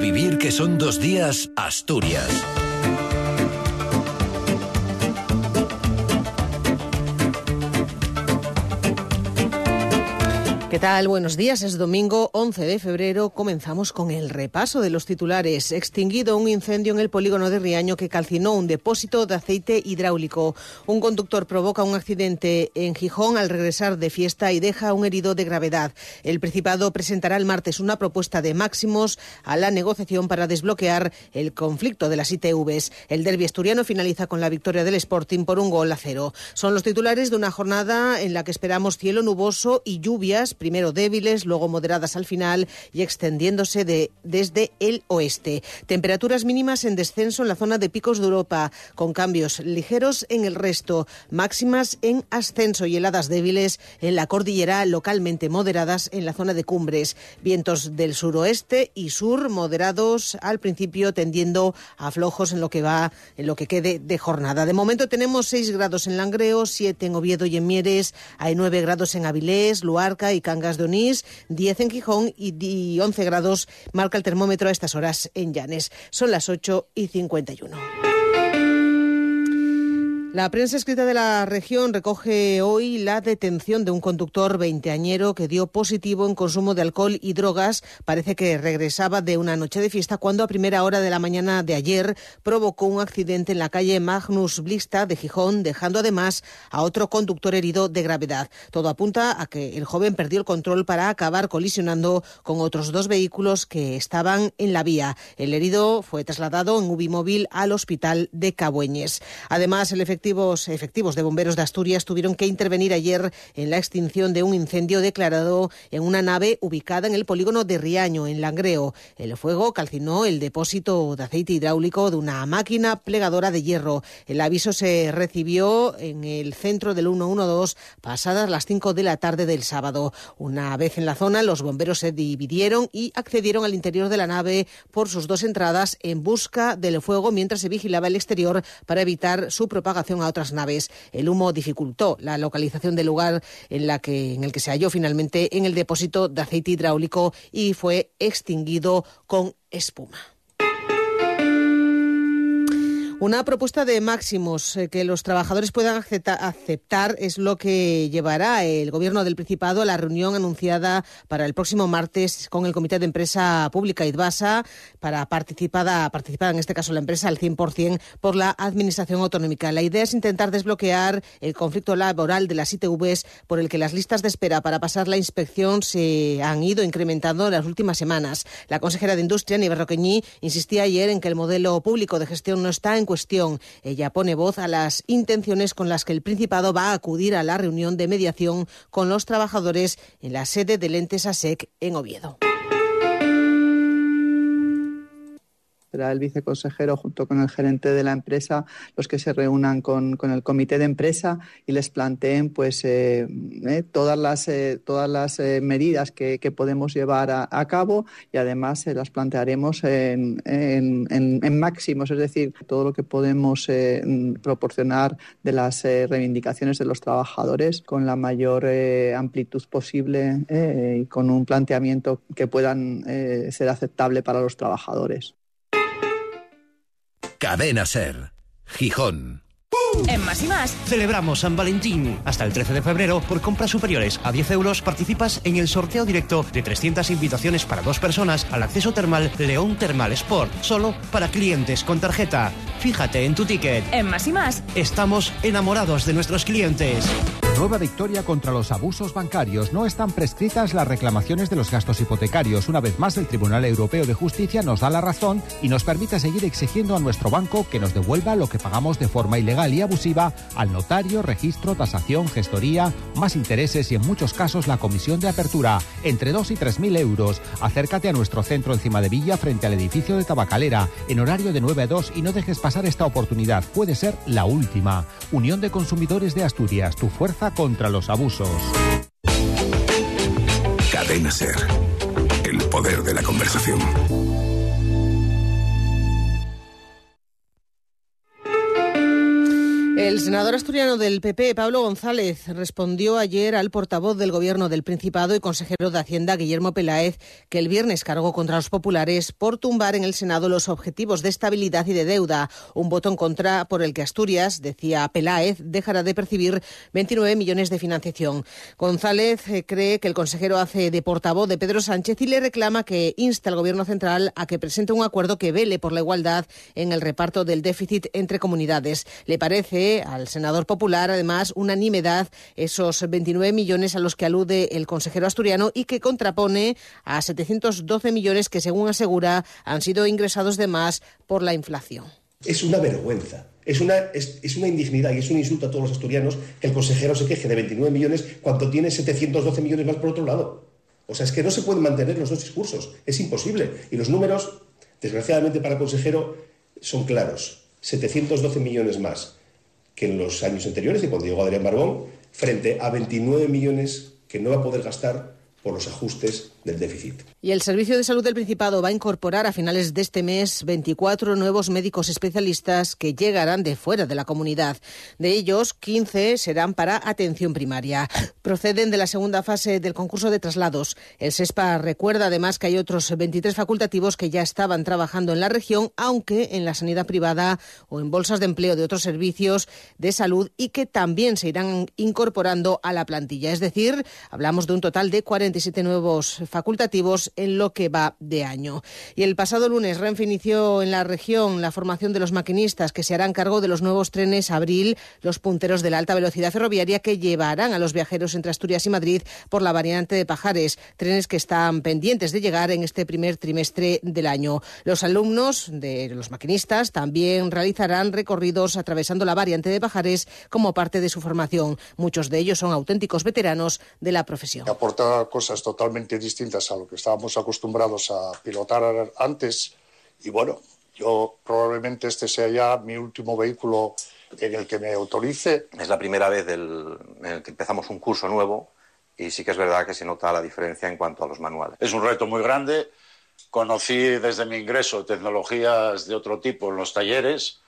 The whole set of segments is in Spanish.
vivir que son dos días, Asturias. Tal? Buenos días. Es domingo 11 de febrero. Comenzamos con el repaso de los titulares. Extinguido un incendio en el polígono de Riaño que calcinó un depósito de aceite hidráulico. Un conductor provoca un accidente en Gijón al regresar de fiesta y deja un herido de gravedad. El Principado presentará el martes una propuesta de máximos a la negociación para desbloquear el conflicto de las ITVs. El derbi asturiano finaliza con la victoria del Sporting por un gol a cero. Son los titulares de una jornada en la que esperamos cielo nuboso y lluvias primero débiles, luego moderadas al final y extendiéndose de, desde el oeste. Temperaturas mínimas en descenso en la zona de picos de Europa, con cambios ligeros en el resto, máximas en ascenso y heladas débiles en la cordillera, localmente moderadas en la zona de cumbres. Vientos del suroeste y sur moderados al principio, tendiendo a flojos en lo que va, en lo que quede de jornada. De momento tenemos 6 grados en Langreo, 7 en Oviedo y en Mieres, hay 9 grados en Avilés, Luarca y Cangas de Onís, 10 en Gijón y 11 grados marca el termómetro a estas horas en Llanes. Son las 8 y 51. La prensa escrita de la región recoge hoy la detención de un conductor veinteañero que dio positivo en consumo de alcohol y drogas. Parece que regresaba de una noche de fiesta cuando a primera hora de la mañana de ayer provocó un accidente en la calle Magnus Blista de Gijón, dejando además a otro conductor herido de gravedad. Todo apunta a que el joven perdió el control para acabar colisionando con otros dos vehículos que estaban en la vía. El herido fue trasladado en Ubimóvil al hospital de Cabueñes. Además, el efectivo efectivos, de bomberos de Asturias tuvieron que intervenir ayer en la extinción de un incendio declarado en una nave ubicada en el polígono de Riaño, en Langreo. El fuego calcinó el depósito de aceite hidráulico de una máquina plegadora de hierro. El aviso se recibió en el centro del 112 pasadas las 5 de la tarde del sábado. Una vez en la zona, los bomberos se dividieron y accedieron al interior de la nave por sus dos entradas en busca del fuego mientras se vigilaba el exterior para evitar su propagación a otras naves. El humo dificultó la localización del lugar en, la que, en el que se halló finalmente en el depósito de aceite hidráulico y fue extinguido con espuma. Una propuesta de máximos eh, que los trabajadores puedan aceptar es lo que llevará el Gobierno del Principado a la reunión anunciada para el próximo martes con el Comité de Empresa Pública IDVASA para participar, participar en este caso la empresa al 100% por la Administración Autonómica. La idea es intentar desbloquear el conflicto laboral de las ITVs por el que las listas de espera para pasar la inspección se han ido incrementando en las últimas semanas. La consejera de Industria, Nieves Roqueñí, insistía ayer en que el modelo público de gestión no está en cuestión. Ella pone voz a las intenciones con las que el Principado va a acudir a la reunión de mediación con los trabajadores en la sede del ente SEC en Oviedo. Será el viceconsejero junto con el gerente de la empresa los que se reúnan con, el comité de empresa y les planteen pues eh, eh, todas las eh, todas las medidas que, podemos llevar a, cabo y además las plantearemos en, en, máximos es decir todo lo que podemos proporcionar de las reivindicaciones de los trabajadores con la mayor amplitud posible y con un planteamiento que puedan ser aceptable para los trabajadores. Cadena Ser. Gijón. En Más y Más celebramos San Valentín. Hasta el 13 de febrero, por compras superiores a 10 euros, participas en el sorteo directo de 300 invitaciones para dos personas al acceso termal León Termal Sport. Solo para clientes con tarjeta. Fíjate en tu ticket. En Más y Más estamos enamorados de nuestros clientes. Nueva victoria contra los abusos bancarios. No están prescritas las reclamaciones de los gastos hipotecarios. Una vez más, el Tribunal Europeo de Justicia nos da la razón y nos permite seguir exigiendo a nuestro banco que nos devuelva lo que pagamos de forma ilegal y abusiva al notario, registro, tasación, gestoría, más intereses y en muchos casos la comisión de apertura, entre 2 y 3 mil euros. Acércate a nuestro centro encima de Villa frente al edificio de Tabacalera en horario de 9 a 2 y no dejes pasar esta oportunidad. Puede ser la última. Unión de Consumidores de Asturias, tu fuerza contra los abusos. Cadena Ser. El poder de la conversación. El El senador asturiano del PP, Pablo González, respondió ayer al portavoz del Gobierno del Principado y consejero de Hacienda, Guillermo Peláez, que el viernes cargó contra los populares por tumbar en el Senado los objetivos de estabilidad y de deuda. Un voto en contra por el que Asturias, decía Peláez, dejará de percibir 29 millones de financiación. González eh, cree que el consejero hace de portavoz de Pedro Sánchez y le reclama que insta al Gobierno central a que presente un acuerdo que vele por la igualdad en el reparto del déficit entre comunidades. Le parece al senador popular, además, unanimidad esos 29 millones a los que alude el consejero asturiano y que contrapone a 712 millones que, según asegura, han sido ingresados de más por la inflación. Es una vergüenza. Es una, es, una, indignidad y es un insulto a todos los asturianos que el consejero se queje de 29 millones cuando tiene 712 millones más por otro lado. O sea, es que no se pueden mantener los dos discursos. Es imposible. Y los números, desgraciadamente para el consejero, son claros. 712 millones más que en los años anteriores, de cuando llegó Adrián Barbón, frente a 29 millones que no va a poder gastar por los ajustes del déficit. Y el Servicio de Salud del Principado va a incorporar a finales de este mes 24 nuevos médicos especialistas que llegarán de fuera de la comunidad. De ellos, 15 serán para atención primaria. Proceden de la segunda fase del concurso de traslados. El SESPA recuerda además que hay otros 23 facultativos que ya estaban trabajando en la región, aunque en la sanidad privada o en bolsas de empleo de otros servicios de salud y que también se irán incorporando a la plantilla. Es decir, hablamos de un total de 47 nuevos facultativos en lo que va de año. Y el pasado lunes Renfe inició en la región la formación de los maquinistas que se harán cargo de los nuevos trenes Abril, los punteros de la alta velocidad ferroviaria que llevarán a los viajeros entre Asturias y Madrid por la variante de Pajares, trenes que están pendientes de llegar en este primer trimestre del año. Los alumnos de los maquinistas también realizarán recorridos atravesando la variante de Pajares como parte de su formación. Muchos de ellos son auténticos veteranos de la profesión. Aporta cosas totalmente distintas a lo que estábamos acostumbrados a pilotar antes. Y bueno, yo probablemente este sea ya mi último vehículo en el que me autorice. Es la primera vez del, en el que empezamos un curso nuevo y sí que es verdad que se nota la diferencia en cuanto a los manuales. Es un reto muy grande. Conocí desde mi ingreso tecnologías de otro tipo en los talleres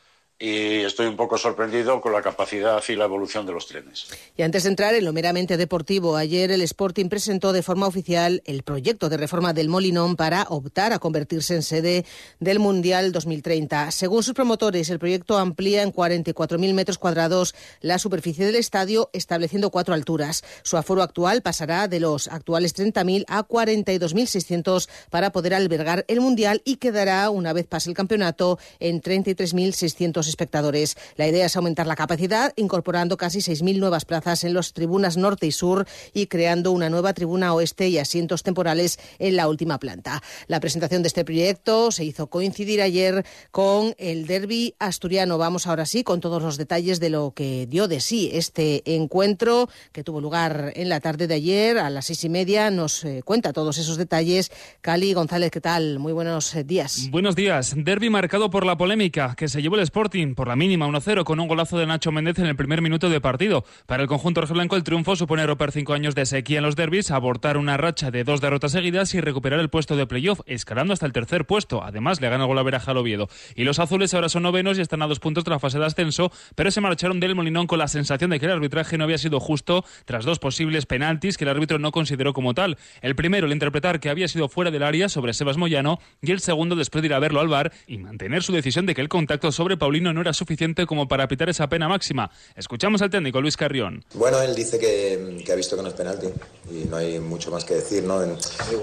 y estoy un poco sorprendido con la capacidad y la evolución de los trenes. Y antes de entrar en lo meramente deportivo, ayer el Sporting presentó de forma oficial el proyecto de reforma del Molinón para optar a convertirse en sede del Mundial 2030. Según sus promotores, el proyecto amplía en 44.000 metros cuadrados la superficie del estadio, estableciendo cuatro alturas. Su aforo actual pasará de los actuales 30.000 a 42.600 para poder albergar el Mundial y quedará, una vez pase el campeonato, en 33.600 espectadores. La idea es aumentar la capacidad, incorporando casi 6.000 nuevas plazas en las tribunas norte y sur y creando una nueva tribuna oeste y asientos temporales en la última planta. La presentación de este proyecto se hizo coincidir ayer con el derby asturiano. Vamos ahora sí con todos los detalles de lo que dio de sí este encuentro que tuvo lugar en la tarde de ayer a las seis y media. Nos eh, cuenta todos esos detalles. Cali González, ¿qué tal? Muy buenos eh, días. Buenos días. Derby marcado por la polémica que se llevó el Sporting por la mínima 1-0 con un golazo de Nacho Méndez en el primer minuto de partido. Para el conjunto rojiblanco el triunfo supone romper cinco años de sequía en los derbis, abortar una racha de dos derrotas seguidas y recuperar el puesto de playoff, escalando hasta el tercer puesto. Además le gana el gol a Veraja al Oviedo. Y los azules ahora son novenos y están a dos puntos de la fase de ascenso, pero se marcharon del Molinón con la sensación de que el arbitraje no había sido justo tras dos posibles penaltis que el árbitro no consideró como tal. El primero, el interpretar que había sido fuera del área sobre Sebas Moyano y el segundo después a verlo al bar y mantener su decisión de que el contacto sobre Paulino no era suficiente como para pitar esa pena máxima. Escuchamos al técnico Luis Carrión. Bueno, él dice que, ha visto que no es penalti y no hay mucho más que decir, ¿no?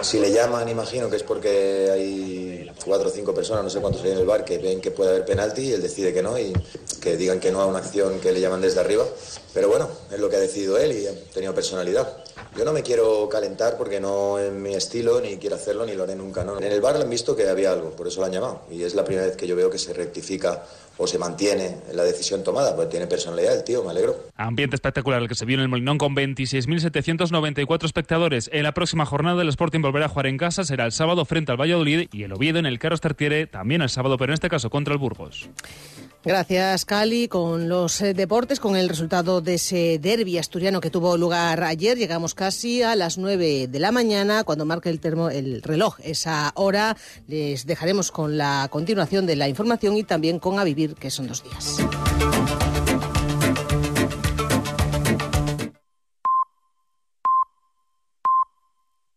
si le llaman, imagino que es porque hay cuatro o cinco personas, no sé cuántos hay en el bar, que ven que puede haber penalti y él decide que no y que digan que no a una acción que le llaman desde arriba. Pero bueno, es lo que ha decidido él y ha tenido personalidad. Yo no me quiero calentar porque no es mi estilo, ni quiero hacerlo, ni lo haré nunca. ¿no? En el bar han visto que había algo, por eso lo han llamado. Y es la primera vez que yo veo que se rectifica o se mantiene la decisión tomada, pues tiene personalidad el tío, me alegro. Ambiente espectacular el que se vio en el Molinón con 26.794 espectadores. En la próxima jornada el Sporting volverá a jugar en casa, será el sábado frente al Valladolid y el Oviedo en el Carlos Tartiere también el sábado, pero en este caso contra el Burgos. Gracias, Cali. Con los eh, deportes, con el resultado de ese derby asturiano que tuvo lugar ayer, llegamos casi a las 9 de la mañana, cuando marque el, termo, el reloj esa hora. Les dejaremos con la continuación de la información y también con A Vivir, que son dos días.